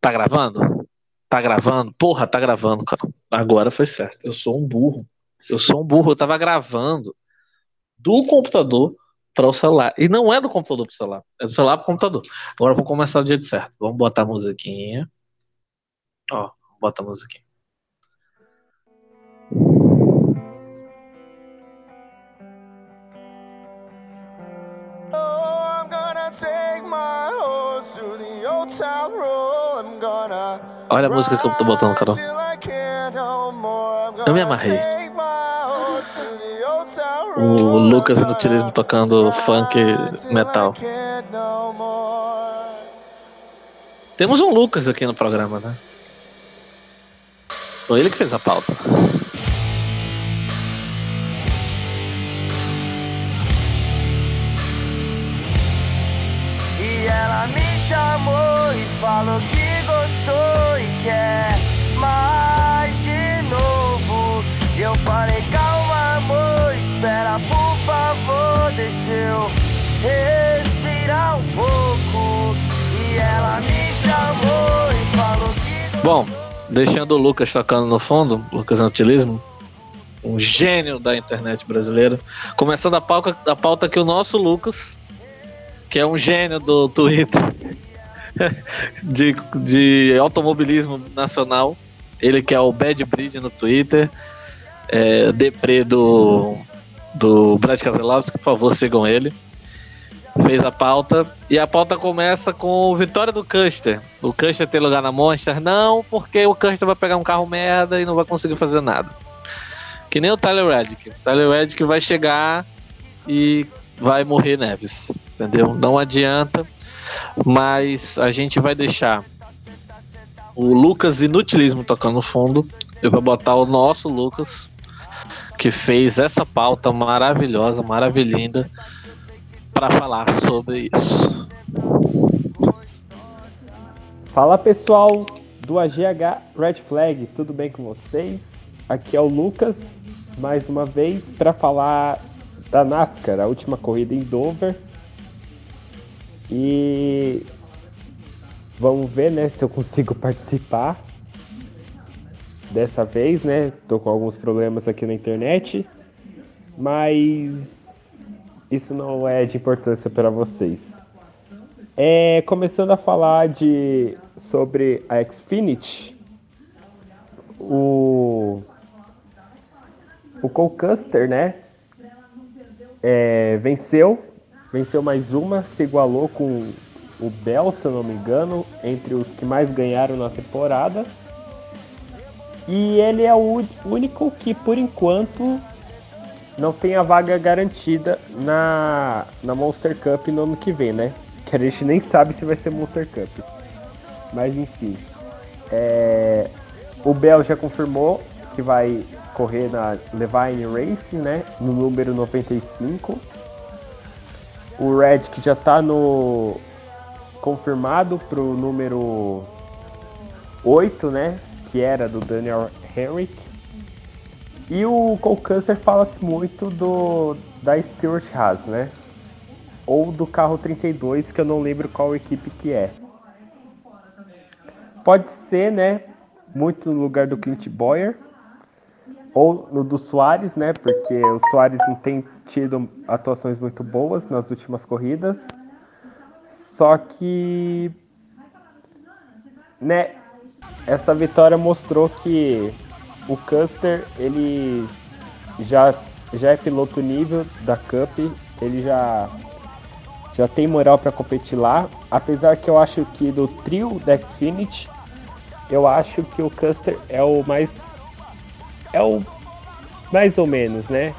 Tá gravando? Tá gravando? Porra, tá gravando, cara. Agora foi certo. Eu sou um burro. Eu sou um burro. Eu tava gravando do computador para o celular. E não é do computador para o celular. É do celular para o computador. Agora vamos começar do jeito certo. Vamos botar a musiquinha. Ó, bota a musiquinha. Olha a música que eu tô botando, Carol. Eu me amarrei. O Lucas Inutilismo tocando funk metal. Temos um Lucas aqui no programa, né? Foi ele que fez a pauta. Falou que gostou e quer mais de novo. Eu falei, calma, amor, espera, por favor, deixa eu respirar um pouco. E ela me chamou e falou que. Bom, deixando o Lucas tocando no fundo, Lucas Antilismo, um gênio da internet brasileira. Começando a pauta, a pauta que o nosso Lucas, que é um gênio do Twitter de, de automobilismo nacional, ele que é o Bad Breed no Twitter, é, Depre do, do Brad Keselowski, por favor, sigam ele. Fez a pauta e a pauta começa com vitória do Custer. O Custer tem lugar na Monster? Não, porque o Custer vai pegar um carro merda e não vai conseguir fazer nada. Que nem o Tyler Reddick. O Tyler Reddick vai chegar e vai morrer Neves, entendeu? Não adianta, mas a gente vai deixar o Lucas Inutilismo tocando no fundo. Eu vou botar o nosso Lucas, que fez essa pauta maravilhosa, maravilhinda, para falar sobre isso. Fala pessoal do AGH Red Flag, tudo bem com vocês? Aqui é o Lucas, mais uma vez, para falar da NASCAR, a última corrida em Dover. E vamos ver, né, se eu consigo participar dessa vez, né? Tô com alguns problemas aqui na internet, mas isso não é de importância para vocês. É, começando a falar de sobre a Xfinity, o o Cole né? É, venceu, venceu mais uma, se igualou com o Bell, se eu não me engano, entre os que mais ganharam na temporada. E ele é o único que, por enquanto, não tem a vaga garantida na, na Monster Cup no ano que vem, né? Que a gente nem sabe se vai ser Monster Cup. Mas enfim. É, o Bell já confirmou que vai correr na Levine Racing, né? No número 95. O Red que já está no confirmado pro número 8, né? Que era do Daniel Henrique. E o Cole Custer fala-se muito do da Stuart Haas, né? Ou do carro 32, que eu não lembro qual equipe que é. Pode ser, né? Muito no lugar do Clint Boyer. Ou no do Soares, né? Porque o Soares não tem tido atuações muito boas nas últimas corridas. Só que. Né? Essa vitória mostrou que o Custer, ele já, já é piloto nível da Cup. Ele já já tem moral para competir lá. Apesar que eu acho que do trio da Xfinity, eu acho que o Custer é o mais. É o mais ou menos, né?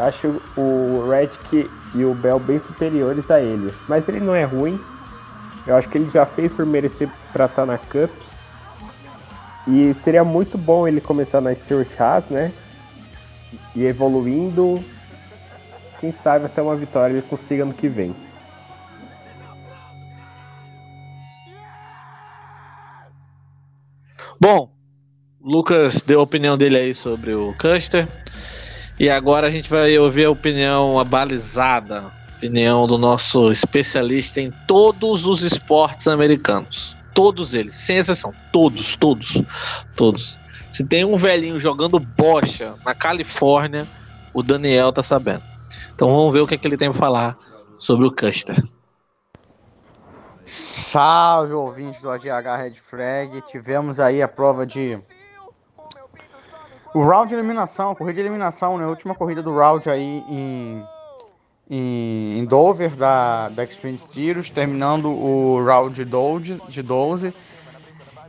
Acho o Reddick e o Bell bem superiores a ele. Mas ele não é ruim. Eu acho que ele já fez por merecer para estar na Cup. E seria muito bom ele começar na Stuart Haas, né? E evoluindo quem sabe até uma vitória ele consiga no que vem. Bom, Lucas deu a opinião dele aí sobre o Custer. E agora a gente vai ouvir a opinião abalizada, opinião do nosso especialista em todos os esportes americanos. Todos eles, sem exceção. Todos, todos, todos. Se tem um velhinho jogando bocha na Califórnia, o Daniel tá sabendo. Então vamos ver o que, é que ele tem pra falar sobre o Custer. Salve, ouvintes do AGH Red Flag. Tivemos aí a prova de. O round de eliminação, a corrida de eliminação, né? A última corrida do round aí em, em, em Dover, da, da Extreme Series, terminando o round de 12. De 12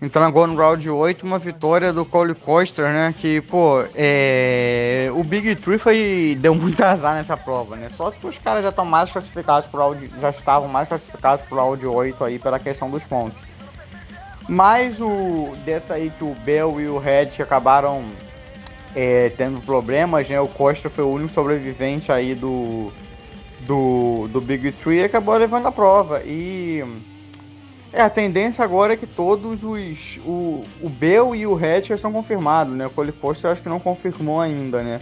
Entrando agora no round 8, uma vitória do Cole Coster, né? Que, pô, é... o Big Tree foi... deu muito azar nessa prova, né? Só que os caras já estão mais classificados pro round... já estavam mais classificados pro round 8 aí pela questão dos pontos. Mas o dessa aí que o Bell e o Red acabaram é, tendo problemas, né? O Costa foi o único sobrevivente aí do, do, do Big Tree e acabou levando a prova. E é, a tendência agora é que todos os. O, o Bell e o Hatch já são confirmados, né? O Cole Post eu acho que não confirmou ainda, né?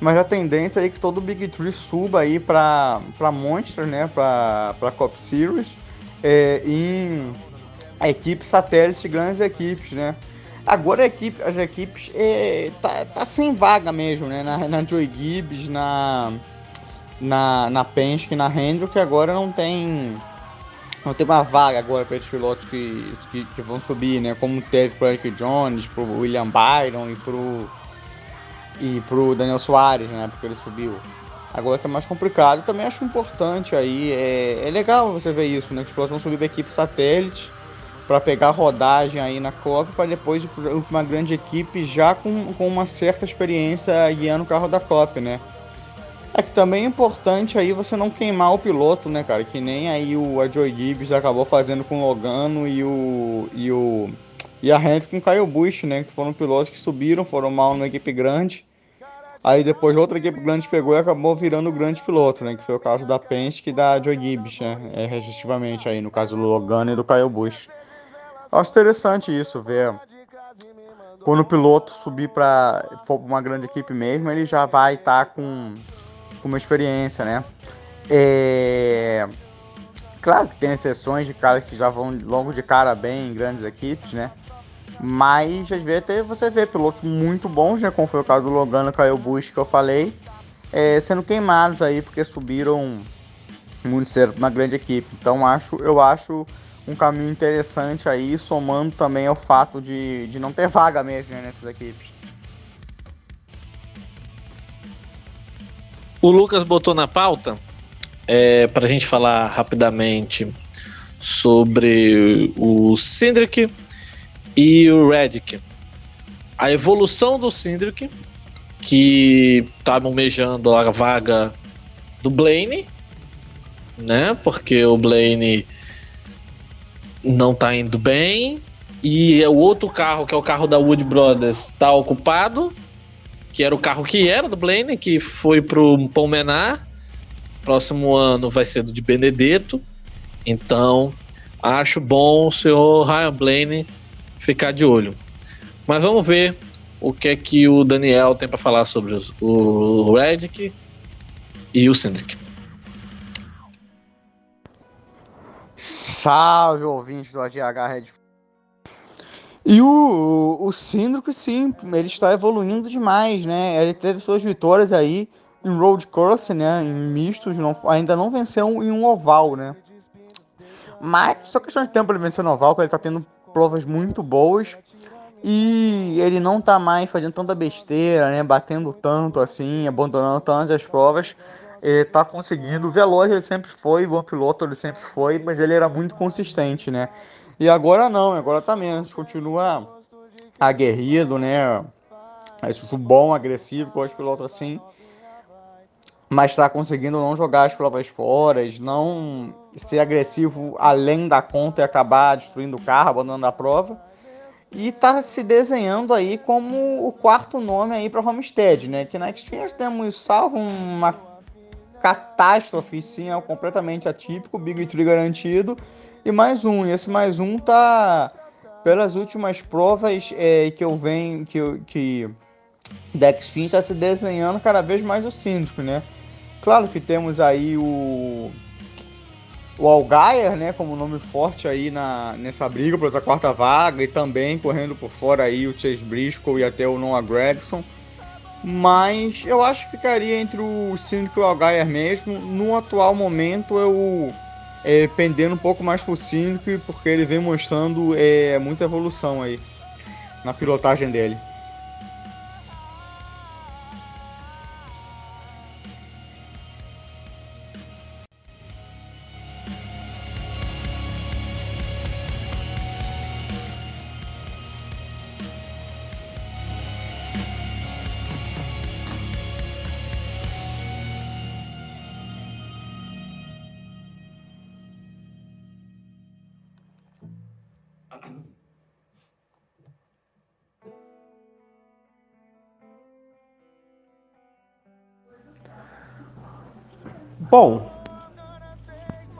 Mas a tendência é que todo o Big Tree suba aí pra, pra Monster, né? Pra, pra Cop Series. É, em equipes satélite, grandes equipes, né? Agora a equipe, as equipes é, tá, tá sem vaga mesmo, né? Na, na Gibbs, na, na, na Penske, na Hendrick, agora não tem não tem uma vaga agora para esses pilotos que, que, que, vão subir, né? Como teve para Eric Jones, para William Byron e para o e pro Daniel Soares, né? Porque ele subiu. Agora tá mais complicado. Também acho importante aí. É, é legal você ver isso, né? Que os pilotos vão subir para equipe satélite para pegar rodagem aí na Copa para depois uma grande equipe já com, com uma certa experiência guiando o carro da Copa, né? É que também é importante aí você não queimar o piloto, né, cara? Que nem aí o a Joy Gibbs acabou fazendo com o Logano e o. e o. E a Hendrick com o Kyle né? Que foram pilotos que subiram, foram mal numa equipe grande. Aí depois outra equipe grande pegou e acabou virando o grande piloto, né? Que foi o caso da Penske e da Joy Gibbs, né? É, respectivamente aí, no caso do Logano e do Kyle Busch. Acho interessante isso, ver quando o piloto subir para uma grande equipe mesmo, ele já vai estar tá com com uma experiência, né? É... Claro que tem exceções de caras que já vão logo de cara bem em grandes equipes, né? Mas às vezes você vê pilotos muito bons, né? Como foi o caso do Logano Kyle Busch que eu falei, é, sendo queimados aí porque subiram muito cedo uma grande equipe. Então acho, eu acho um caminho interessante aí, somando também ao fato de, de não ter vaga mesmo né, nessas equipes. O Lucas botou na pauta é, para a gente falar rapidamente sobre o Cindric e o Redick. A evolução do Cindric, que tá almejando a vaga do Blaine, né? Porque o Blaine não tá indo bem. E o outro carro, que é o carro da Wood Brothers, tá ocupado que era o carro que era do Blaine, que foi pro Palmenar. Próximo ano vai ser do de Benedetto. Então, acho bom o senhor Ryan Blaine ficar de olho. Mas vamos ver o que é que o Daniel tem para falar sobre os, o Redick e o Cindric. Salve, ouvintes do AGH Red e o, o Síndrico, sim, ele está evoluindo demais, né? Ele teve suas vitórias aí em road course, né? Em mistos, não, ainda não venceu em um oval, né? Mas só questão de tempo ele venceu no oval, porque ele está tendo provas muito boas. E ele não está mais fazendo tanta besteira, né? Batendo tanto assim, abandonando tantas as provas. Ele tá conseguindo. O Veloz ele sempre foi, bom piloto ele sempre foi, mas ele era muito consistente, né? E agora não, agora tá menos. Continua aguerrido, né? Isso bom, agressivo, com os pilotos assim. Mas está conseguindo não jogar as provas fora, não ser agressivo além da conta e acabar destruindo o carro, abandonando a prova. E está se desenhando aí como o quarto nome aí para Homestead, né? Que na Xfinity temos salvo uma catástrofe, sim, é completamente atípico, Big Tree garantido e mais um. E esse mais um tá pelas últimas provas é, que eu venho, que, que Dex Fin está se desenhando cada vez mais o síndico, né? Claro que temos aí o o Algaia, né, como nome forte aí na, nessa briga por essa quarta vaga e também correndo por fora aí o Chase Briscoe e até o Noah Gregson. Mas eu acho que ficaria entre o Cynic e o Algaia mesmo. No atual momento eu é, pendendo um pouco mais pro Cynic porque ele vem mostrando é, muita evolução aí na pilotagem dele. Bom,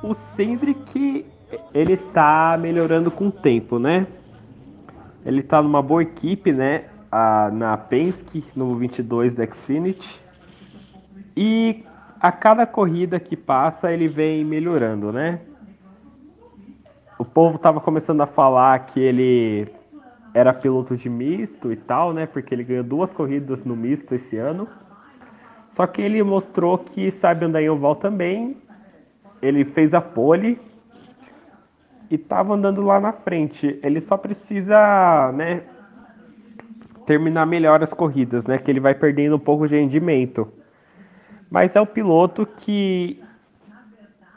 o Cindric ele tá melhorando com o tempo, né? Ele tá numa boa equipe, né? A, na Penske, no 22 da Xfinity. E a cada corrida que passa, ele vem melhorando, né? Povo tava começando a falar que ele era piloto de misto e tal, né? Porque ele ganhou duas corridas no misto esse ano. Só que ele mostrou que sabe andar em oval também. Ele fez a pole e estava andando lá na frente. Ele só precisa, né, terminar melhor as corridas, né, que ele vai perdendo um pouco de rendimento. Mas é o piloto que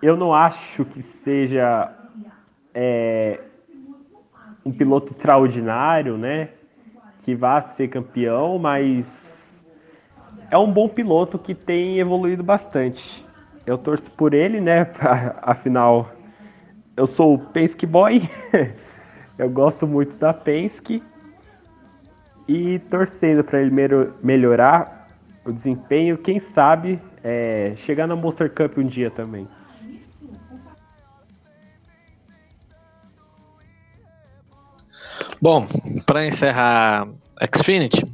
eu não acho que seja é, um piloto extraordinário, né, que vá ser campeão, mas é um bom piloto que tem evoluído bastante. Eu torço por ele, né? Afinal, eu sou o Penske Boy. eu gosto muito da Penske. E torcendo para ele melhorar o desempenho, quem sabe é, chegar na Monster Cup um dia também. Bom, para encerrar Xfinity,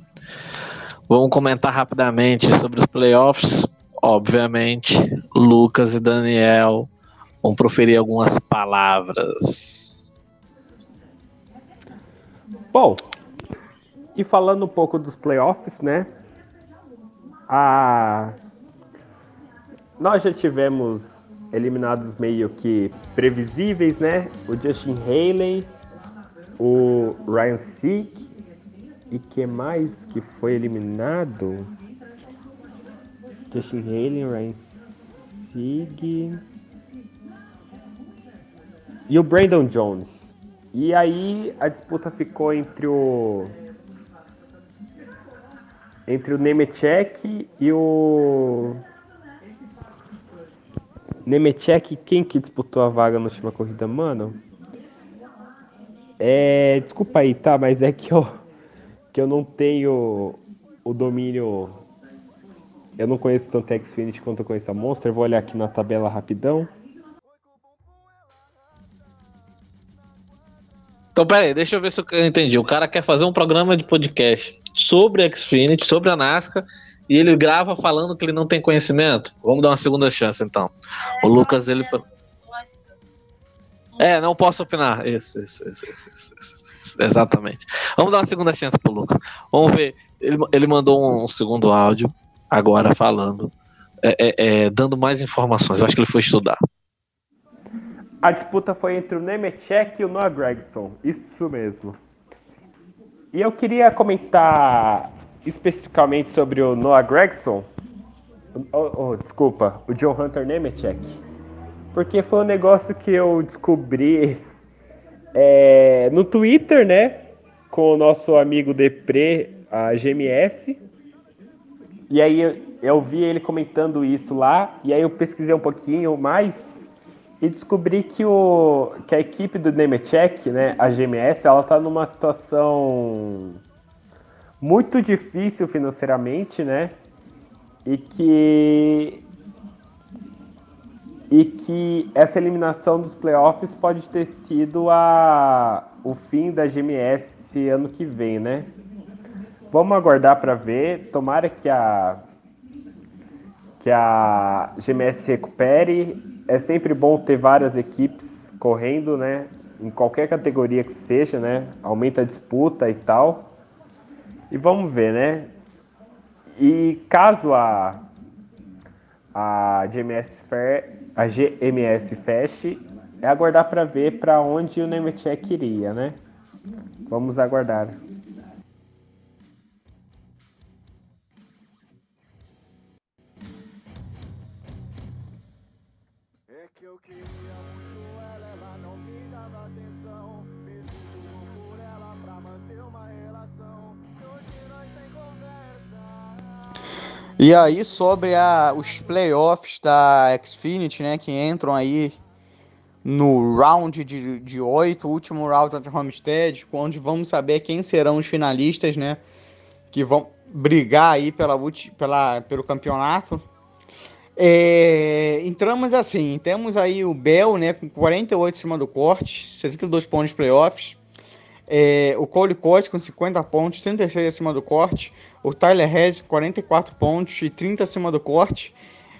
Vamos comentar rapidamente sobre os playoffs. Obviamente, Lucas e Daniel vão proferir algumas palavras. Bom, e falando um pouco dos playoffs, né? A... Nós já tivemos eliminados meio que previsíveis, né? O Justin Haley, o Ryan Sick e que mais que foi eliminado? Justin Haley, Ryan Sieg e o Brandon Jones. E aí a disputa ficou entre o entre o Nemechek e o Nemechek, quem que disputou a vaga na última corrida, mano? É, desculpa aí, tá, mas é que eu que eu não tenho o domínio. Eu não conheço tanto a Xfinity quanto eu conheço a Monster. Vou olhar aqui na tabela rapidão. Então, pera aí, deixa eu ver se eu entendi. O cara quer fazer um programa de podcast sobre a Xfinity, sobre a NASCAR, e ele grava falando que ele não tem conhecimento. Vamos dar uma segunda chance, então. o Lucas, ele. É, não posso opinar. Isso, isso, isso, isso, isso. Exatamente. Vamos dar uma segunda chance pro Lucas. Vamos ver. Ele, ele mandou um segundo áudio agora falando, é, é, é, dando mais informações. Eu acho que ele foi estudar. A disputa foi entre o Nemechek e o Noah Gregson. Isso mesmo. E eu queria comentar especificamente sobre o Noah Gregson. Oh, oh, desculpa, o John Hunter Nemechek. Porque foi um negócio que eu descobri é, no Twitter, né? Com o nosso amigo Depre, a GMS. E aí eu, eu vi ele comentando isso lá. E aí eu pesquisei um pouquinho mais e descobri que, o, que a equipe do Nemechek, né, a GMS, ela está numa situação muito difícil financeiramente, né? E que e que essa eliminação dos playoffs pode ter sido a, o fim da GMS ano que vem, né? Vamos aguardar para ver. Tomara que a que a GMS recupere é sempre bom ter várias equipes correndo, né? Em qualquer categoria que seja, né? Aumenta a disputa e tal. E vamos ver, né? E caso a a GMS, Fair, a GMS feche, é aguardar para ver para onde o Nemetchek iria, né? Vamos aguardar. E aí, sobre a, os playoffs da Xfinity, né, que entram aí no round de, 8, último round de Homestead, onde vamos saber quem serão os finalistas, né, que vão brigar aí pela, pela, pelo campeonato. É, entramos assim, temos aí o Bell, né, com 48 em cima do corte, 72 pontos de playoffs. É, o Cole Cote com 50 pontos, 36 acima do corte. O Tyler Head, 44 pontos e 30 acima do corte.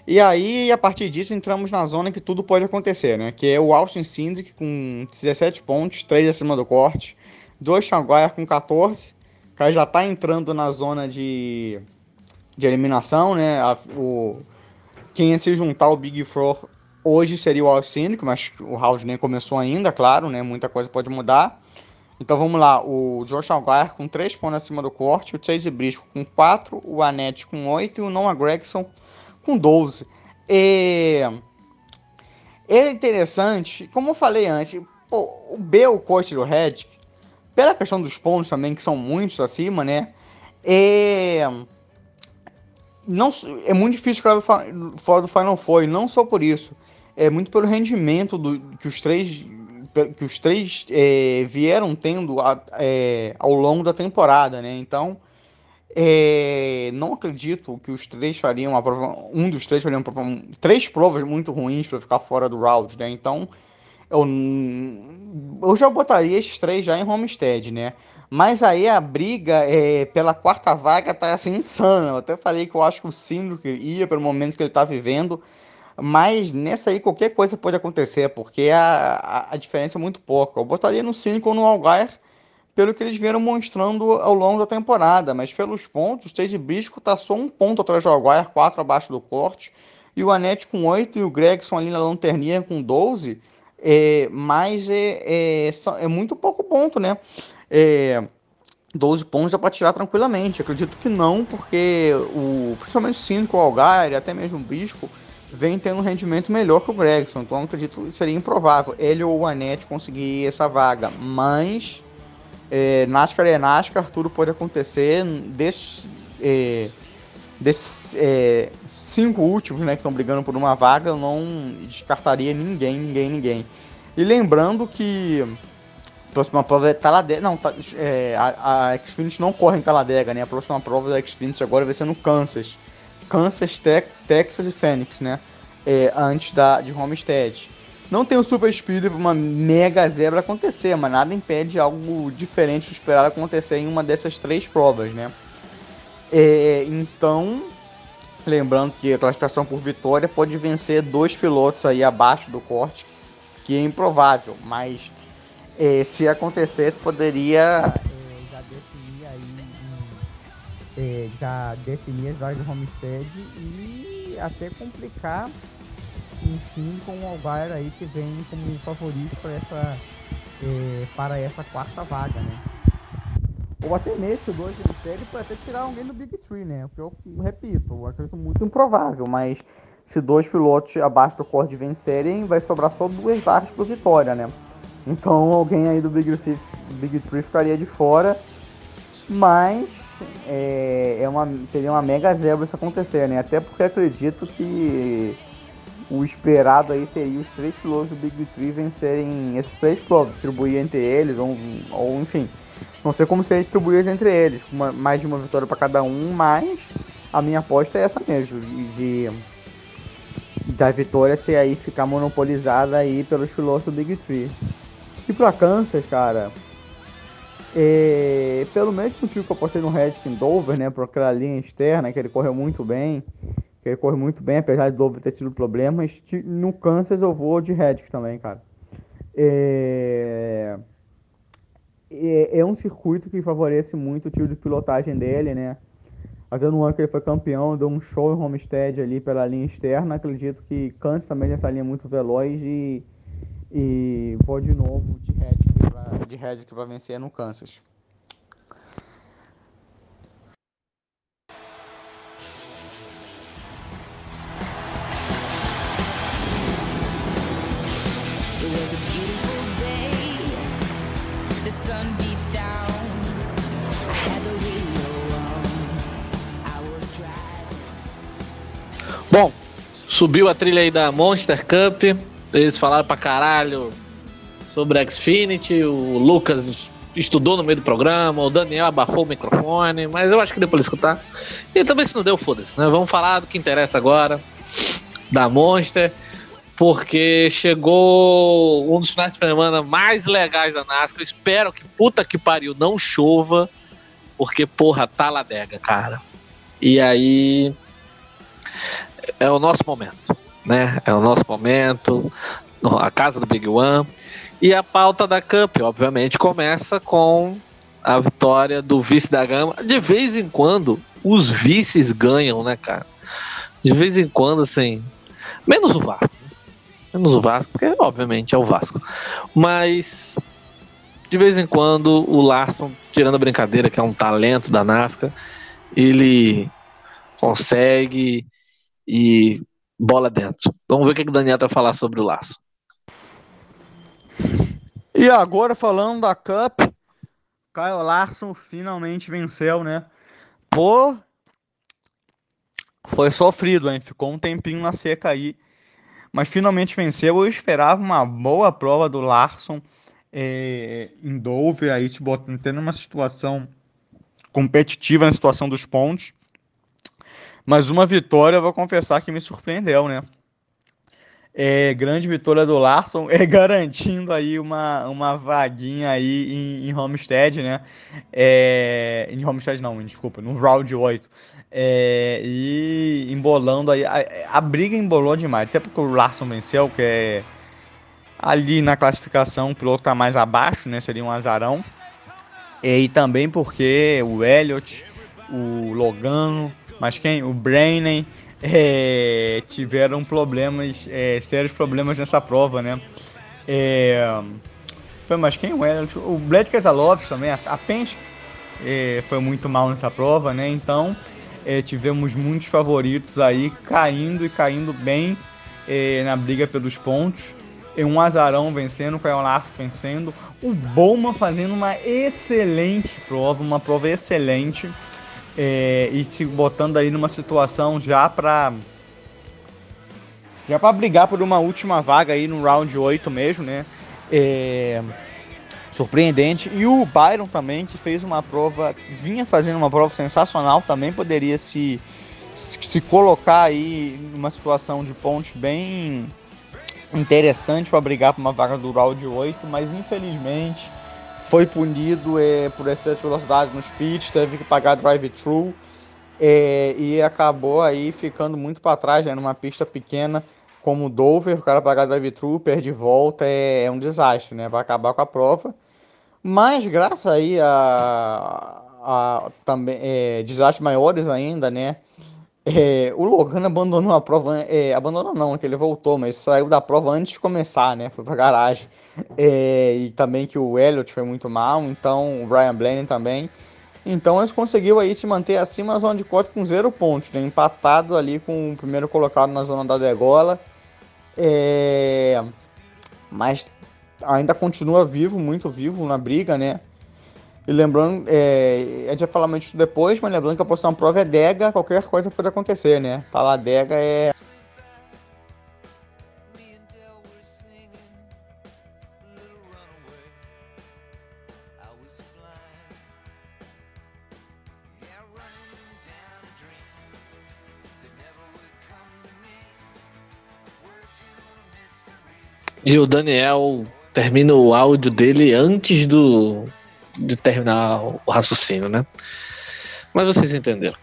E aí, a partir disso, entramos na zona que tudo pode acontecer, né? Que é o Austin Cindric com 17 pontos, 3 acima do corte. Dois Maguire com 14. O cara já tá entrando na zona de, de eliminação, né? A, o, quem ia se juntar ao Big Four hoje seria o Austin mas o round nem começou ainda, claro, né? Muita coisa pode mudar. Então vamos lá, o Josh Algar com 3 pontos acima do corte, o Chase Briscoe com 4, o Anete com 8 e o Noah Gregson com 12. E... Ele é interessante, como eu falei antes, pô, o B, o coach do Red, pela questão dos pontos também, que são muitos acima, né? É, não, é muito difícil ficar fora do Final Four, não só por isso. É muito pelo rendimento do, que os três que os três é, vieram tendo a, é, ao longo da temporada, né? Então, é, não acredito que os três fariam prova, um dos três faria uma prova, três provas muito ruins para ficar fora do round, né? Então, eu, eu já botaria esses três já em Homestead, né? Mas aí a briga é, pela quarta vaga tá assim insana. Eu até falei que eu acho que o Sindro ia pelo momento que ele tá vivendo mas nessa aí qualquer coisa pode acontecer, porque a, a, a diferença é muito pouca. Eu botaria no 5 ou no Algar pelo que eles vieram mostrando ao longo da temporada, mas pelos pontos, o Stage Briscoe está só um ponto atrás do Algar, 4 abaixo do corte, e o Anete com 8 e o Gregson ali na lanterninha com 12, é, mas é, é, é muito pouco ponto, né? É, 12 pontos dá para tirar tranquilamente. Acredito que não, porque o, principalmente o 5, o Algar até mesmo o Briscoe vem tendo um rendimento melhor que o Gregson. Então acredito que seria improvável ele ou o Anete conseguir essa vaga. Mas é, NASCAR é NASCAR, tudo pode acontecer. Desses, é, desses é, cinco últimos né, que estão brigando por uma vaga, eu não descartaria ninguém, ninguém, ninguém. E lembrando que a próxima prova é Taladega. Não, tá, é, a, a Xfinity não corre em Taladega, né? A próxima prova da Xfinity agora vai ser no Kansas. Kansas, Te Texas e Phoenix, né? É, antes da, de Homestead. Não tem o Super Speed para uma mega zebra acontecer, mas nada impede algo diferente de esperar acontecer em uma dessas três provas, né? É, então, lembrando que a classificação por vitória pode vencer dois pilotos aí abaixo do corte, que é improvável, mas é, se acontecesse poderia é, já definir as vagas do Homestead e até complicar, enfim, com o Algar aí que vem como favorito para essa, é, para essa quarta vaga, né? Ou até mesmo 2 de série pode até tirar alguém do Big Tree, né? Porque eu repito, eu acredito muito improvável, mas se dois pilotos abaixo do corte vencerem, vai sobrar só duas vagas por vitória, né? Então alguém aí do Big Tree, Big Tree ficaria de fora, mas é, é uma, seria uma mega zebra isso acontecer, né? Até porque acredito que o esperado aí seria os três pilotos do Big Three vencerem esses três pilotos, distribuir entre eles, ou, ou enfim. Não sei como seria distribuir entre eles, uma, mais de uma vitória para cada um, mas a minha aposta é essa mesmo, de, de da vitória ser aí ficar monopolizada aí pelos pilotos do Big Three. E para Kansas, cara, pelo mesmo motivo que eu postei no Redkin Dover, né, por aquela linha externa, que ele correu muito bem, que ele corre muito bem, apesar de Dover ter tido problemas. No Kansas eu vou de Reddick também, cara. É... é... é um circuito que favorece muito o tiro de pilotagem dele, né? Até no ano que ele foi campeão, deu um show em Homestead ali pela linha externa. Acredito que Kansas também nessa linha muito veloz e, e vou de novo de Reddick pra, de Reddick para vencer no Kansas. Bom, subiu a trilha aí da Monster Cup. Eles falaram pra caralho sobre a Xfinity. O Lucas estudou no meio do programa. O Daniel abafou o microfone. Mas eu acho que deu pra ele escutar. E também se não deu, foda-se, né? Vamos falar do que interessa agora. Da Monster. Porque chegou um dos finais de semana mais legais da NASCAR. Eu espero que puta que pariu não chova. Porque, porra, tá ladega, cara. E aí é o nosso momento, né? É o nosso momento, a casa do Big One. E a pauta da Cup, obviamente, começa com a vitória do vice da gama. De vez em quando, os vices ganham, né, cara? De vez em quando, assim. Menos o Vasco. Né? Menos o Vasco, porque, obviamente, é o Vasco. Mas. De vez em quando, o Larson, tirando a brincadeira, que é um talento da NASCAR, ele consegue e bola dentro. Vamos ver o que, que o Daniel vai falar sobre o laço. E agora falando da Cup, Kyle Larson finalmente venceu, né? Pô, foi sofrido, hein? Ficou um tempinho na seca aí, mas finalmente venceu. Eu esperava uma boa prova do Larson é, em Dover, aí te botando, tendo uma situação competitiva na situação dos pontos. Mas uma vitória, eu vou confessar que me surpreendeu, né? É, grande vitória do Larson, é garantindo aí uma, uma vaguinha aí em, em Homestead, né? É, em Homestead não, desculpa, no round 8. É, e embolando aí, a, a, briga embolou demais, até porque o Larson venceu, que é ali na classificação o piloto tá mais abaixo, né? Seria um azarão. E também porque o Elliott, o Logano, mas quem? O Brainen é, tiveram problemas, é, sérios problemas nessa prova, né? É, foi mais quem? O, Elliot, o Bled Keselowski também, a, a Penske é, foi muito mal nessa prova, né? Então é, tivemos muitos favoritos aí caindo e caindo bem é, na briga pelos pontos. Um azarão vencendo, o Caio vencendo, o Bowman fazendo uma excelente prova, uma prova excelente é, e te botando aí numa situação já para já para brigar por uma última vaga aí no round 8 mesmo, né? É, surpreendente. E o Byron também, que fez uma prova, vinha fazendo uma prova sensacional, também poderia se, se colocar aí numa situação de pontos bem interessante para brigar por uma vaga do round 8, mas infelizmente foi punido é, por excesso de velocidade nos pits, teve que pagar drive-thru é, e acabou aí ficando muito para trás, né, numa pista pequena como Dover, o cara pagar drive-thru, perde volta, é, é, um desastre, né, vai acabar com a prova. Mas graças aí a, a também é, desastres maiores ainda, né, é, o Logan abandonou a prova, é, abandonou não, que ele voltou, mas saiu da prova antes de começar, né? Foi pra garagem. É, e também que o Elliott foi muito mal, então o Brian Blaney também. Então eles conseguiu aí se manter acima da zona de corte com zero pontos, né? Empatado ali com o primeiro colocado na zona da degola. É, mas ainda continua vivo, muito vivo na briga, né? E lembrando, é, a gente vai falar mais disso depois, mas lembrando que a posição prova é Dega, qualquer coisa pode acontecer, né? Tá lá Dega é. E o Daniel termina o áudio dele antes do, de terminar o raciocínio, né? Mas vocês entenderam.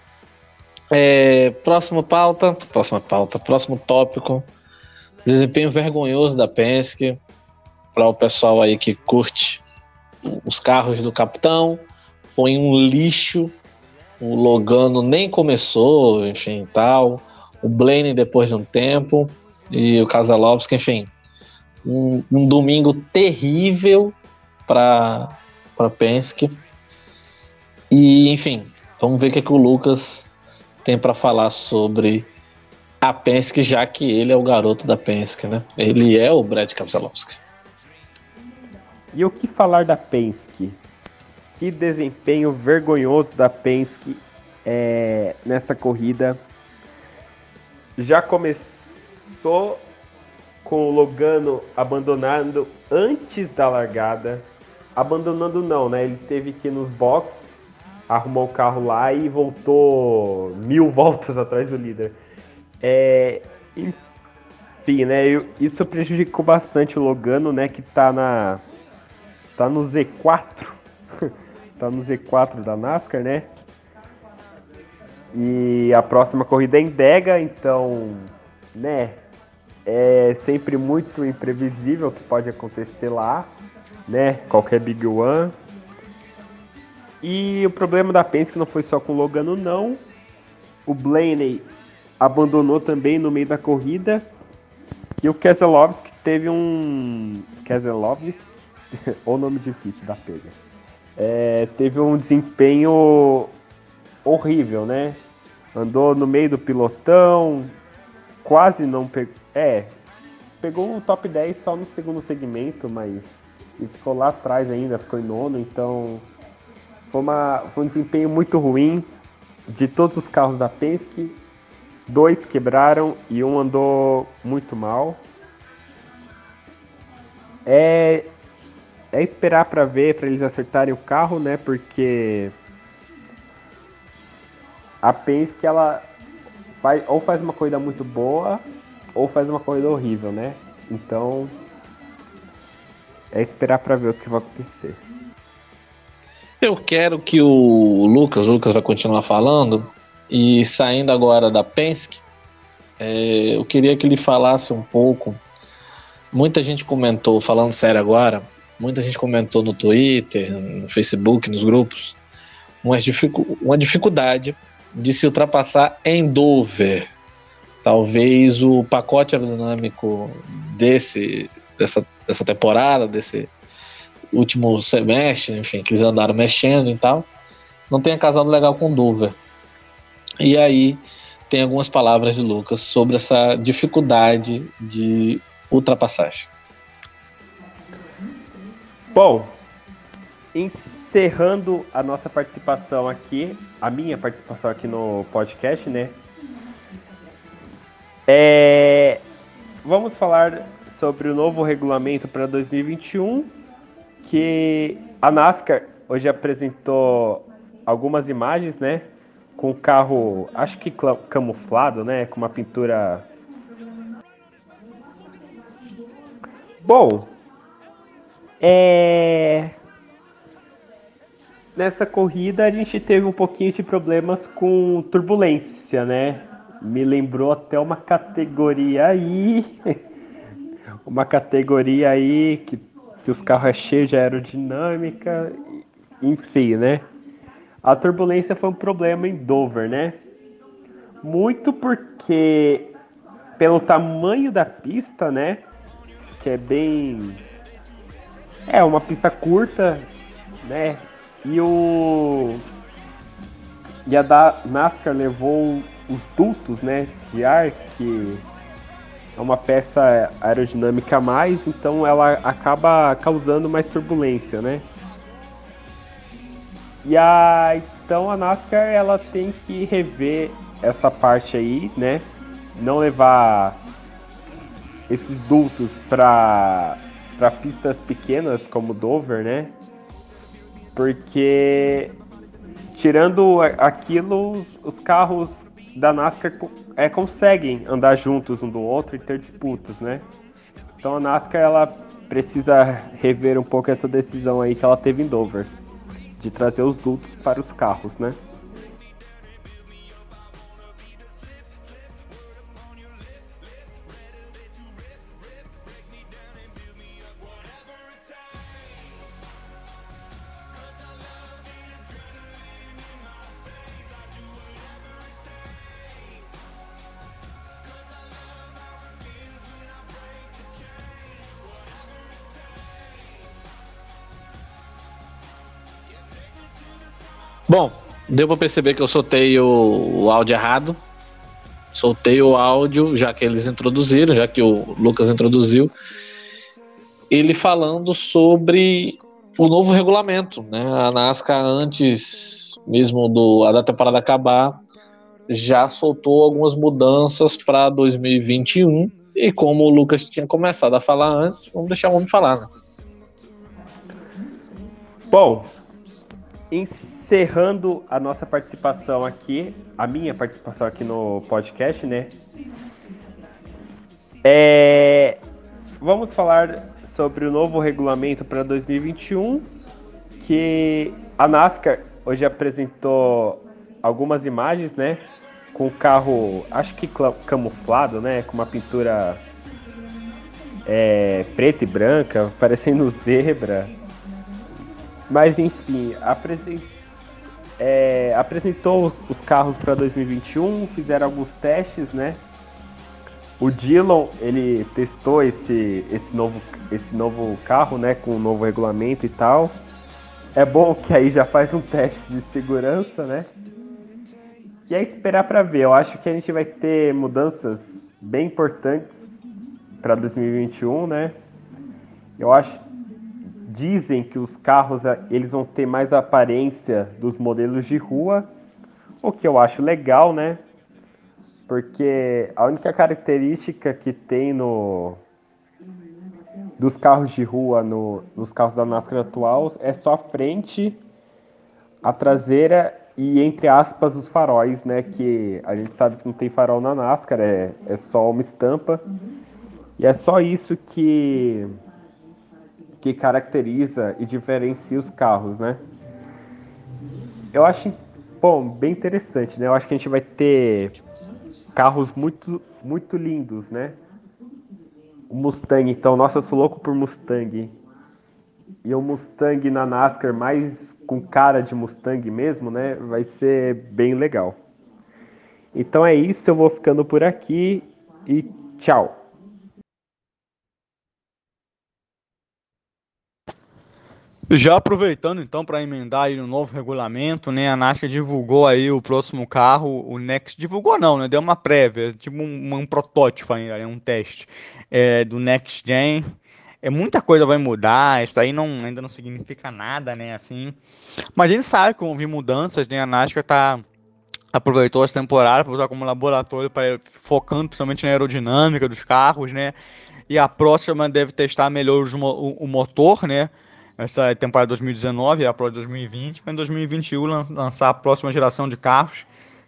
É, próxima pauta, próxima pauta, próximo tópico. Desempenho vergonhoso da Penske. Para o pessoal aí que curte os carros do capitão. Foi um lixo. O Logano nem começou, enfim, tal. O Blaine depois de um tempo. E o Kazalovski, enfim. Um, um domingo terrível para Penske. E, enfim, vamos ver o que, é que o Lucas tem para falar sobre a Penske, já que ele é o garoto da Penske, né? Ele é o Brad Keselowski. E o que falar da Penske? Que desempenho vergonhoso da Penske é, nessa corrida. Já começou com o Logano abandonando antes da largada. Abandonando não, né? Ele teve que ir nos boxes arrumou o carro lá e voltou mil voltas atrás do líder. É, enfim, né? Isso prejudicou bastante o Logano, né? Que tá na. tá no Z4. tá no Z4 da NASCAR, né? E a próxima corrida é em Dega, então, né? É sempre muito imprevisível o que pode acontecer lá, né? Qualquer Big One. E o problema da Penske não foi só com o Logano, não. O Blaney abandonou também no meio da corrida. E o Keselowski teve um. Keselowski? o nome difícil da pega. É, teve um desempenho horrível, né? Andou no meio do pilotão, quase não pegou. É, pegou o top 10 só no segundo segmento, mas e ficou lá atrás ainda, ficou em nono, então foi, uma, foi um desempenho muito ruim de todos os carros da Penske. Dois quebraram e um andou muito mal. É, é esperar para ver, para eles acertarem o carro, né? Porque a Penske ela faz, ou faz uma corrida muito boa ou faz uma corrida horrível, né? Então é esperar para ver o que vai acontecer. Eu quero que o Lucas, o Lucas vai continuar falando, e saindo agora da Penske, é, eu queria que ele falasse um pouco. Muita gente comentou, falando sério agora, muita gente comentou no Twitter, no Facebook, nos grupos, uma, dificu uma dificuldade de se ultrapassar em Dover. Talvez o pacote aerodinâmico desse, dessa, dessa temporada, desse, último semestre, enfim, que eles andaram mexendo e tal, não tenha casado legal com Dover. E aí tem algumas palavras de Lucas sobre essa dificuldade de ultrapassagem. Bom, encerrando a nossa participação aqui, a minha participação aqui no podcast, né? É, vamos falar sobre o novo regulamento para 2021 que a NASCAR hoje apresentou algumas imagens, né? Com o carro, acho que camuflado, né? Com uma pintura. Bom, é. Nessa corrida a gente teve um pouquinho de problemas com turbulência, né? Me lembrou até uma categoria aí. uma categoria aí que que os carros é cheio de aerodinâmica, enfim, né? A turbulência foi um problema em Dover, né? Muito porque pelo tamanho da pista, né? Que é bem é uma pista curta, né? E o e a da NASCAR levou os dutos, né, de ar que é uma peça aerodinâmica a mais, então ela acaba causando mais turbulência, né? E a então a NASCAR ela tem que rever essa parte aí, né? Não levar esses dutos para para pistas pequenas como Dover, né? Porque tirando aquilo, os carros da NASCAR é, conseguem andar juntos um do outro e ter disputas, né? Então a NASCAR ela precisa rever um pouco essa decisão aí que ela teve em Dover, de trazer os dutos para os carros, né? Bom, deu pra perceber que eu soltei o, o áudio errado. Soltei o áudio, já que eles introduziram, já que o Lucas introduziu. Ele falando sobre o novo regulamento, né? A NASCAR antes mesmo do da temporada acabar já soltou algumas mudanças para 2021 e como o Lucas tinha começado a falar antes, vamos deixar o homem falar, né? Bom, encerrando a nossa participação aqui, a minha participação aqui no podcast, né? É, vamos falar sobre o novo regulamento para 2021, que a NASCAR hoje apresentou algumas imagens, né? Com o carro, acho que camuflado, né? Com uma pintura é, preta e branca, parecendo zebra. Mas enfim, apresent, é, apresentou os carros para 2021, fizeram alguns testes, né? O Dillon, ele testou esse, esse, novo, esse novo carro, né, com o novo regulamento e tal. É bom que aí já faz um teste de segurança, né? E é esperar para ver. Eu acho que a gente vai ter mudanças bem importantes para 2021, né? Eu acho dizem que os carros eles vão ter mais a aparência dos modelos de rua, o que eu acho legal, né? Porque a única característica que tem no dos carros de rua no, nos carros da NASCAR atual é só a frente, a traseira e entre aspas os faróis, né? Que a gente sabe que não tem farol na NASCAR, é, é só uma estampa. E é só isso que que caracteriza e diferencia os carros, né? Eu acho, bom, bem interessante, né? Eu acho que a gente vai ter carros muito, muito lindos, né? O Mustang, então, nossa, eu sou louco por Mustang. E o Mustang na NASCAR mais com cara de Mustang mesmo, né? Vai ser bem legal. Então é isso, eu vou ficando por aqui e tchau. Já aproveitando então para emendar aí no novo regulamento, né? A NASCAR divulgou aí o próximo carro, o Next. Divulgou não, né? Deu uma prévia, tipo um, um protótipo ainda, né? um teste é, do Next Gen. É muita coisa vai mudar, isso aí não, ainda não significa nada, né? Assim, mas a gente sabe que vão vir mudanças, né? A NASCAR tá aproveitou essa temporada para usar como laboratório para focando principalmente na aerodinâmica dos carros, né? E a próxima deve testar melhor o, o motor, né? Essa temporada 2019 e a de 2020, para em 2021 lançar a próxima geração de carros,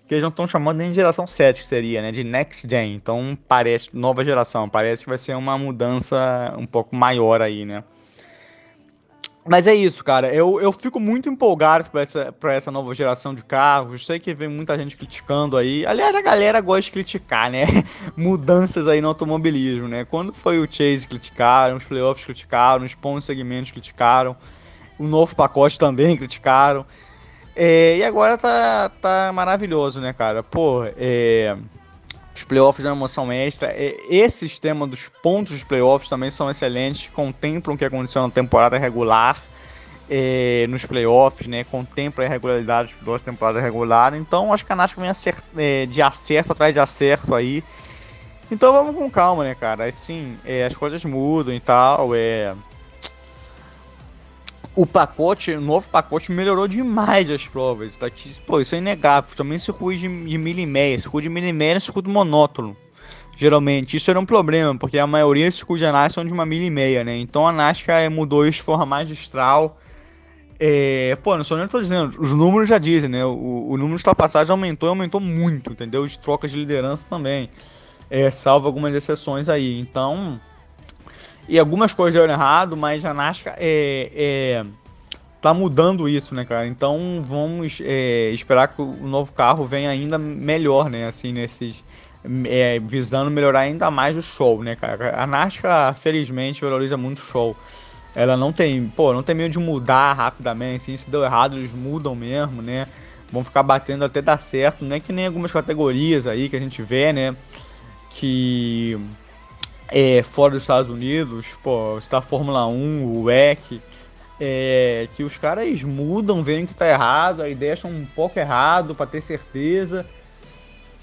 que eles não estão chamando nem de geração 7, que seria, né, de Next Gen. Então parece, nova geração, parece que vai ser uma mudança um pouco maior aí, né. Mas é isso, cara. Eu, eu fico muito empolgado para essa, pra essa nova geração de carros. Sei que vem muita gente criticando aí. Aliás, a galera gosta de criticar, né? Mudanças aí no automobilismo, né? Quando foi o Chase criticaram, os playoffs criticaram, os pontos segmentos criticaram, o novo pacote também criticaram. É, e agora tá, tá maravilhoso, né, cara? Pô, é, os playoffs é uma emoção extra. Esse sistema dos pontos dos playoffs também são excelentes, contemplam o que aconteceu na temporada regular, é, nos playoffs, né? Contempla a regularidade das temporadas regulares. Então acho que a NASCAR vem é, de acerto atrás de acerto aí. Então vamos com calma, né, cara? Assim, é, as coisas mudam e tal. É, o pacote, o novo pacote melhorou demais as provas. Tá? Pô, isso é inegável. Também circuito de, de miliméia, circuito de miliméia é circuito monótono. Geralmente, isso era um problema, porque a maioria dos circuitos de análise são de uma milha e meia, né? Então a NASCAR mudou isso de forma magistral. É, pô, não sou nem tô dizendo, os números já dizem, né? O, o número de ultrapassagens aumentou e aumentou muito, entendeu? De trocas de liderança também. É, salvo algumas exceções aí. Então, e algumas coisas deram errado, mas a NASCAR é, é, tá mudando isso, né, cara? Então vamos é, esperar que o novo carro venha ainda melhor, né? Assim, nesses. É, visando melhorar ainda mais o show, né, cara? A NASCAR, felizmente, valoriza muito o show. Ela não tem, pô, não tem medo de mudar rapidamente. Assim, se deu errado, eles mudam mesmo, né? Vão ficar batendo até dar certo. Não é que nem algumas categorias aí que a gente vê, né? Que é, fora dos Estados Unidos, pô, está a Fórmula 1, o WEC, É, que os caras mudam, veem que tá errado, aí deixam um pouco errado para ter certeza.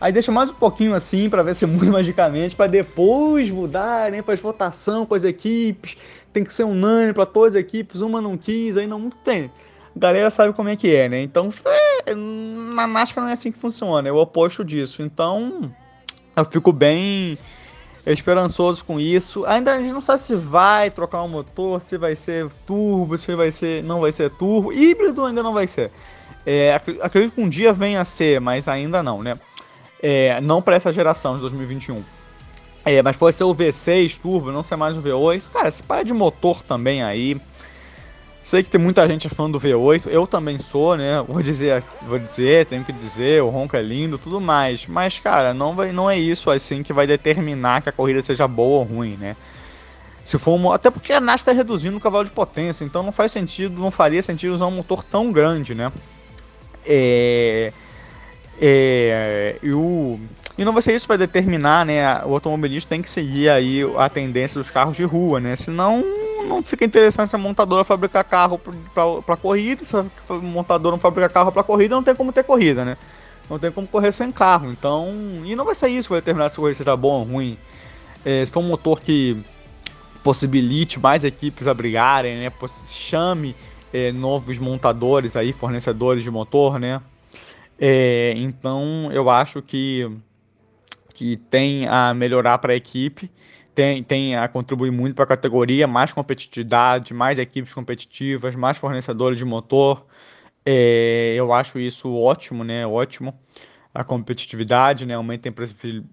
Aí deixa mais um pouquinho assim para ver se muda magicamente, para depois mudar, né, para as votação com as equipes. Tem que ser unânime para todas as equipes, uma não quis, aí não tem. A galera sabe como é que é, né? Então, é, na NASCAR não é assim que funciona, é o oposto disso. Então, eu fico bem esperançoso com isso. Ainda a gente não sabe se vai trocar um motor, se vai ser turbo, se vai ser não vai ser turbo. Híbrido ainda não vai ser. É, acredito que um dia venha a ser, mas ainda não, né? É, não para essa geração de 2021. É, mas pode ser o V6 turbo, não ser mais o V8. Cara, se para de motor também aí. Sei que tem muita gente fã do V8, eu também sou, né? Vou dizer, vou dizer, tenho que dizer, o ronco é lindo, tudo mais. Mas, cara, não, vai, não é isso assim que vai determinar que a corrida seja boa ou ruim, né? Se for um, até porque a NAS está reduzindo o cavalo de potência, então não faz sentido, não faria sentido usar um motor tão grande, né? É, é, e, o, e não vai ser isso que vai determinar, né? O automobilista tem que seguir aí a tendência dos carros de rua, né? Senão não fica interessante se a montadora fabricar carro para corrida, se a montadora não fabricar carro para corrida, não tem como ter corrida, né? Não tem como correr sem carro. Então, e não vai ser isso vai determinar se a corrida seja boa ou ruim. É, se for um motor que possibilite mais equipes a brigarem, né? Chame é, novos montadores aí, fornecedores de motor, né? É, então, eu acho que que tem a melhorar para a equipe tem, tem a contribuir muito para a categoria, mais competitividade, mais equipes competitivas, mais fornecedores de motor. É, eu acho isso ótimo, né? Ótimo. A competitividade, né? Aumenta a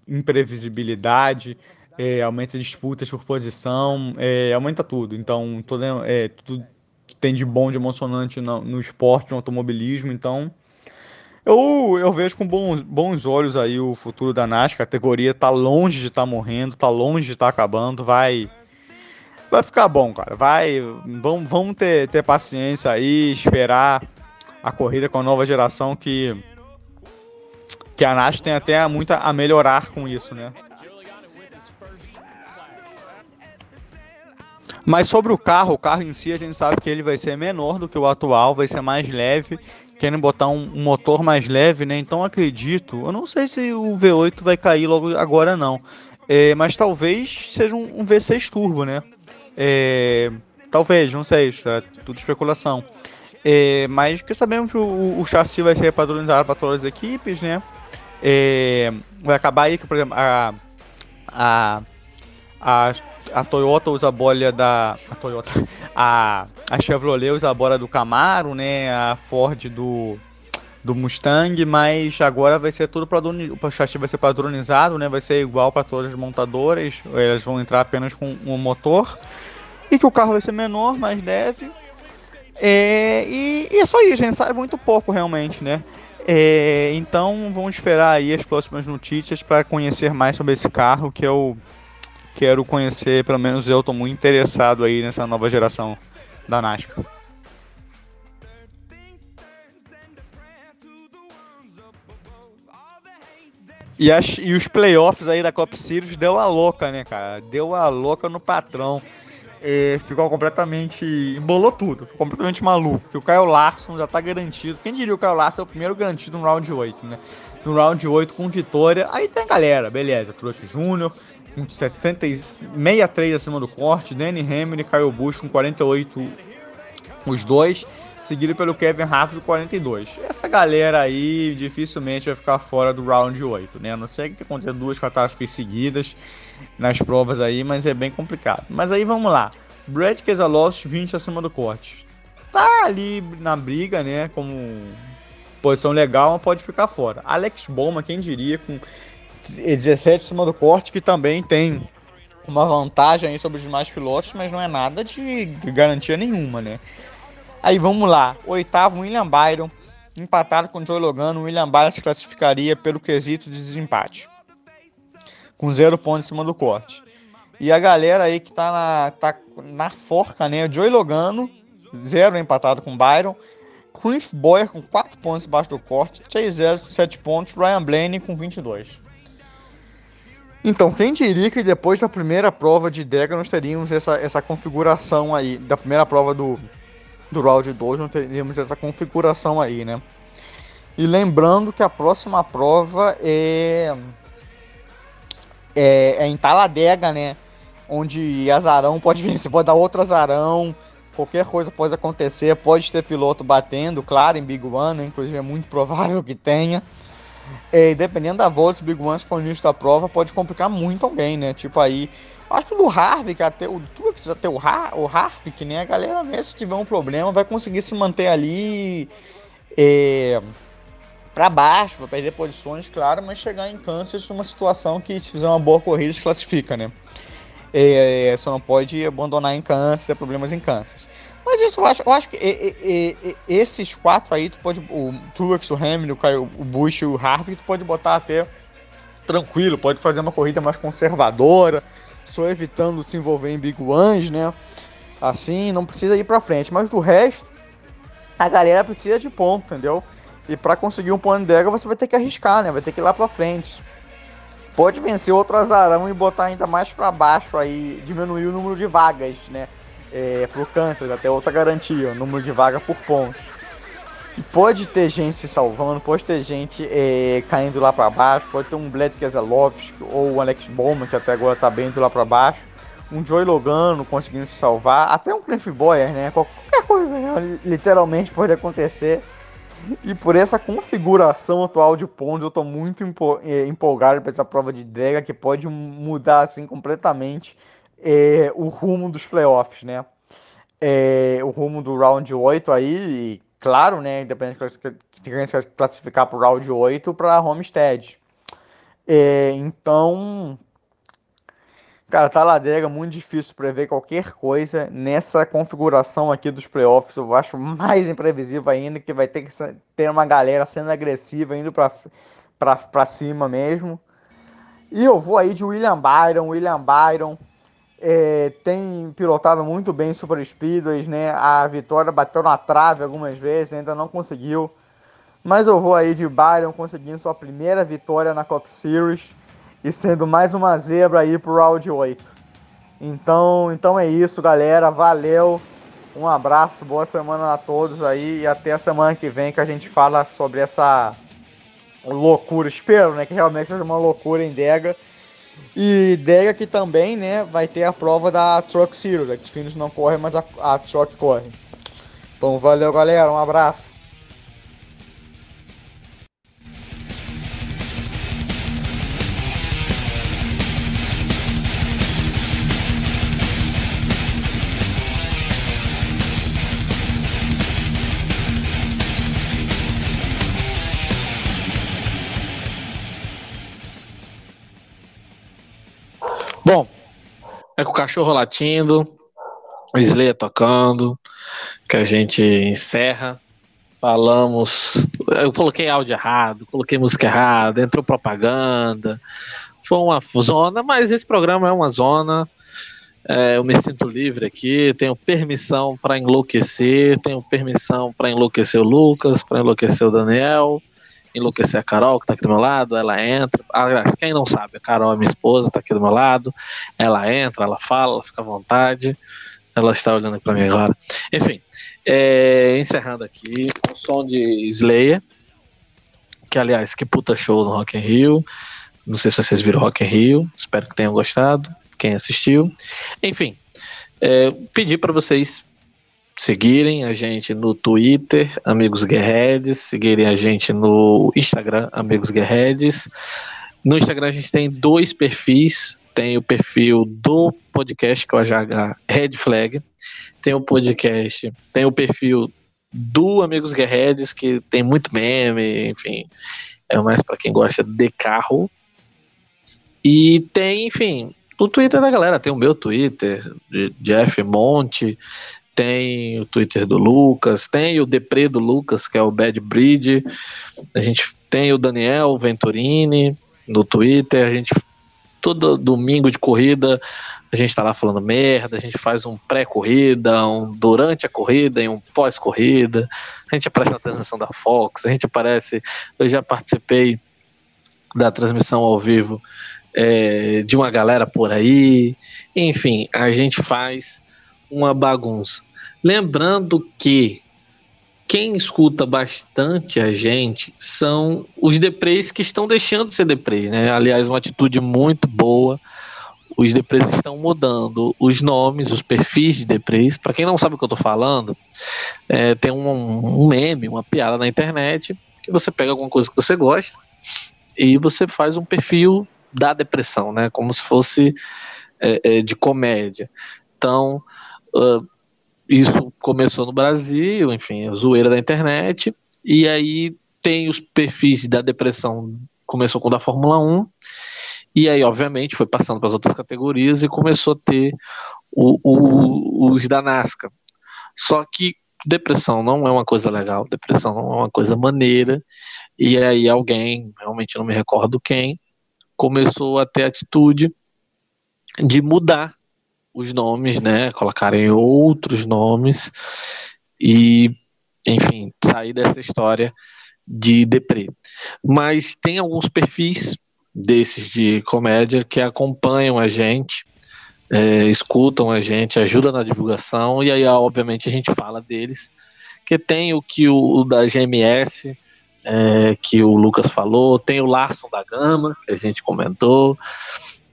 imprevisibilidade, é, aumenta disputas por posição, é, aumenta tudo. Então, todo, é, tudo que tem de bom, de emocionante no, no esporte, no automobilismo. Então, eu, eu vejo com bons, bons olhos aí o futuro da NASCAR. A categoria tá longe de estar tá morrendo, tá longe de estar tá acabando. Vai vai ficar bom, cara. Vai, vamos, vamos ter, ter paciência aí, esperar a corrida com a nova geração que que a NASCAR tem até muito a melhorar com isso, né? Mas sobre o carro, o carro em si a gente sabe que ele vai ser menor do que o atual, vai ser mais leve querem botar um, motor mais leve, né? Então acredito. Eu não sei se o V8 vai cair logo agora não, é, mas talvez seja um, um V6 turbo, né? É, talvez, não sei, é tudo especulação. É, mas que sabemos que o, o chassi vai ser padronizado para todas as equipes, né? É, vai acabar aí que, por exemplo, a, a, a a Toyota usa a bolha da. A Toyota. A, a Chevrolet usa a bola do Camaro, né? A Ford do, do Mustang, mas agora vai ser tudo padronizado. O chassi vai ser padronizado, né? Vai ser igual para todas as montadoras. Elas vão entrar apenas com um motor. E que o carro vai ser menor, mais leve. É, e, e é só isso, a gente sabe muito pouco realmente, né? É, então vamos esperar aí as próximas notícias para conhecer mais sobre esse carro, que é o quero conhecer, pelo menos eu estou muito interessado aí nessa nova geração da NASCAR. E, as, e os playoffs aí da Cop Series deu a louca, né, cara? Deu a louca no patrão. É, ficou completamente. embolou tudo, ficou completamente maluco. Que o Kyle Larson já tá garantido. Quem diria o Kyle Larson é o primeiro garantido no round 8, né? No round 8 com vitória. Aí tem a galera, beleza. Truck Júnior, com 63 acima do corte, Danny Hamlin e Kyle Busch com 48 os dois, seguido pelo Kevin Harvick com 42. Essa galera aí dificilmente vai ficar fora do round 8, né? A não sei que aconteça duas catástrofes seguidas nas provas aí, mas é bem complicado. Mas aí vamos lá. Brad Keselowski 20 acima do corte. Tá ali na briga, né, como posição legal, mas pode ficar fora. Alex Bowman, quem diria, com 17 em cima do corte, que também tem uma vantagem sobre os demais pilotos, mas não é nada de garantia nenhuma, né? Aí vamos lá, oitavo William Byron, empatado com Joe Logano, William Byron se classificaria pelo quesito de desempate, com zero pontos em cima do corte. E a galera aí que tá na, tá na forca, né? Joey Logano, zero empatado com Byron. Cliff Boyer com 4 pontos embaixo do corte. Chase Elliott com 7 pontos. Ryan Blaney com 22. Então, quem diria que depois da primeira prova de Dega nós teríamos essa, essa configuração aí, da primeira prova do, do round 2 não teríamos essa configuração aí, né? E lembrando que a próxima prova é, é, é em Taladega, né? Onde azarão pode vencer, pode dar outro azarão, qualquer coisa pode acontecer, pode ter piloto batendo, claro, em Big One, né? inclusive é muito provável que tenha. É, dependendo da volta, se Big One for início da prova, pode complicar muito alguém, né? Tipo aí, acho que do Harvick até o tu precisa ter o, Har, o Harvick, né? A galera mesmo se tiver um problema vai conseguir se manter ali é, para baixo, vai perder posições, claro, mas chegar em Kansas numa situação que se fizer uma boa corrida se classifica, né? É, só não pode abandonar em Kansas, ter problemas em Kansas. Mas isso eu acho, eu acho que e, e, e, esses quatro aí, tu pode. O Truex, o Hamilton, o Bush e o Harvick, tu pode botar até tranquilo, pode fazer uma corrida mais conservadora, só evitando se envolver em Big Ones, né? Assim, não precisa ir pra frente. Mas do resto, a galera precisa de ponto, entendeu? E para conseguir um ponto de dega, você vai ter que arriscar, né? Vai ter que ir lá para frente. Pode vencer outro azarão e botar ainda mais para baixo aí, diminuir o número de vagas, né? É, pro Kansas, até outra garantia, o número de vagas por pontos. E pode ter gente se salvando, pode ter gente é, caindo lá para baixo, pode ter um Bled Keselowski ou o Alex Bowman, que até agora tá bem indo lá para baixo. Um Joey Logano conseguindo se salvar, até um Cliff Boyer, né? Qualquer coisa literalmente pode acontecer. E por essa configuração atual de pontos, eu estou muito é, empolgado para essa prova de drega que pode mudar assim completamente é, o rumo dos playoffs, né? É, o rumo do round 8 aí, claro, né? Independente de classificar para o round 8 para Homestead. É, então, Cara, tá ladeira, muito difícil prever qualquer coisa nessa configuração aqui dos playoffs. Eu acho mais imprevisível ainda, que vai ter que ter uma galera sendo agressiva, indo pra cima mesmo. E eu vou aí de William Byron. William Byron é, tem pilotado muito bem Super Speedways, né? A vitória bateu na trave algumas vezes, ainda não conseguiu. Mas eu vou aí de Byron conseguindo sua primeira vitória na Cup Series e sendo mais uma zebra aí pro round 8. Então, então é isso, galera. Valeu. Um abraço, boa semana a todos aí e até a semana que vem que a gente fala sobre essa loucura. Espero, né, que realmente seja uma loucura em Dega. E Dega que também, né, vai ter a prova da Truck Series. A Xfinity não corre, mas a, a Truck corre. Então, valeu, galera. Um abraço. Cachorro latindo, o tocando, que a gente encerra. Falamos. Eu coloquei áudio errado, coloquei música errada, entrou propaganda. Foi uma zona, mas esse programa é uma zona. É, eu me sinto livre aqui, tenho permissão para enlouquecer, tenho permissão para enlouquecer o Lucas, para enlouquecer o Daniel, enlouquecer a Carol, que tá aqui do meu lado, ela entra. Aliás, quem não sabe, a Carol é minha esposa, tá aqui do meu lado. Ela entra, ela fala, ela fica à vontade. Ela está olhando para mim agora. Enfim, é, encerrando aqui, o som de Slayer, que aliás, que puta show no Rock in Rio. Não sei se vocês viram Rock in Rio, espero que tenham gostado, quem assistiu. Enfim, é, pedir para vocês seguirem a gente no Twitter, Amigos Guerredes, seguirem a gente no Instagram, Amigos Guerredes. No Instagram a gente tem dois perfis, tem o perfil do podcast, que é o AJH Red Flag, tem o podcast, tem o perfil do Amigos Guerredes, que tem muito meme, enfim, é mais para quem gosta de carro. E tem, enfim, o Twitter da galera, tem o meu Twitter, de Jeff Monte, tem o Twitter do Lucas, tem o Depre do Lucas, que é o Bad Bridge, a gente tem o Daniel Venturini no Twitter, a gente todo domingo de corrida a gente tá lá falando merda, a gente faz um pré-corrida, um durante a corrida e um pós-corrida, a gente aparece na transmissão da Fox, a gente aparece, eu já participei da transmissão ao vivo é, de uma galera por aí, enfim, a gente faz uma bagunça. Lembrando que quem escuta bastante a gente são os deprês que estão deixando de ser deprês, né? Aliás, uma atitude muito boa. Os deprês estão mudando os nomes, os perfis de deprês. Para quem não sabe o que eu estou falando, é, tem um, um meme, uma piada na internet, que você pega alguma coisa que você gosta e você faz um perfil da depressão, né? Como se fosse é, é, de comédia. Então, uh, isso começou no Brasil, enfim, zoeira da internet, e aí tem os perfis da depressão, começou com o da Fórmula 1, e aí, obviamente, foi passando para as outras categorias e começou a ter o, o, os da NASCAR. Só que depressão não é uma coisa legal, depressão não é uma coisa maneira, e aí alguém, realmente não me recordo quem, começou a ter atitude de mudar os nomes, né? Colocarem outros nomes e, enfim, sair dessa história de deprê. Mas tem alguns perfis desses de comédia que acompanham a gente, é, escutam a gente, ajudam na divulgação, e aí, obviamente, a gente fala deles. Que tem o que o, o da GMS, é, que o Lucas falou, tem o Larson da Gama, que a gente comentou,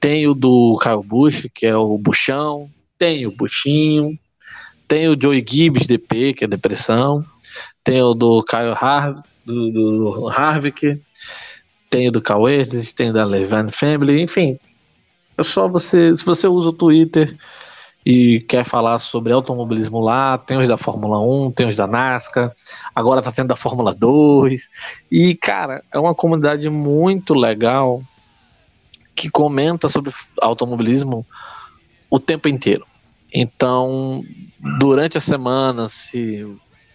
tem o do Caio Bush, que é o Buchão. Tem o Buchinho. Tem o Joey Gibbs, DP, que é depressão. Tem o do Caio Har do, do Harvick. Tem o do Cauê, tem o da Levan Family. Enfim, é só você. Se você usa o Twitter e quer falar sobre automobilismo lá, tem os da Fórmula 1, tem os da NASCAR, agora tá tendo da Fórmula 2. E, cara, é uma comunidade muito legal que comenta sobre automobilismo o tempo inteiro. Então, durante a semana, se,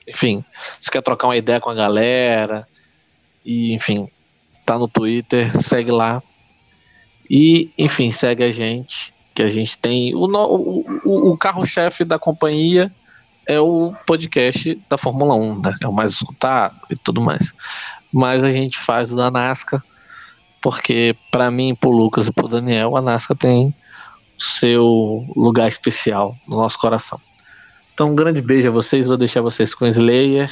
enfim, se quer trocar uma ideia com a galera, e, enfim, tá no Twitter, segue lá. E, enfim, segue a gente, que a gente tem. O, o, o carro-chefe da companhia é o podcast da Fórmula 1, né? É o mais escutado e tudo mais. Mas a gente faz o da NASCAR porque para mim, pro Lucas e pro Daniel, a Nasca tem seu lugar especial no nosso coração. Então, um grande beijo a vocês, vou deixar vocês com Slayer.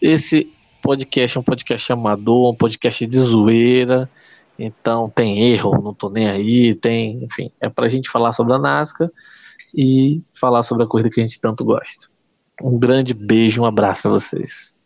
Esse podcast é um podcast amador, um podcast de zoeira, então tem erro, não tô nem aí, tem, enfim, é pra gente falar sobre a Nasca e falar sobre a corrida que a gente tanto gosta. Um grande beijo, um abraço a vocês.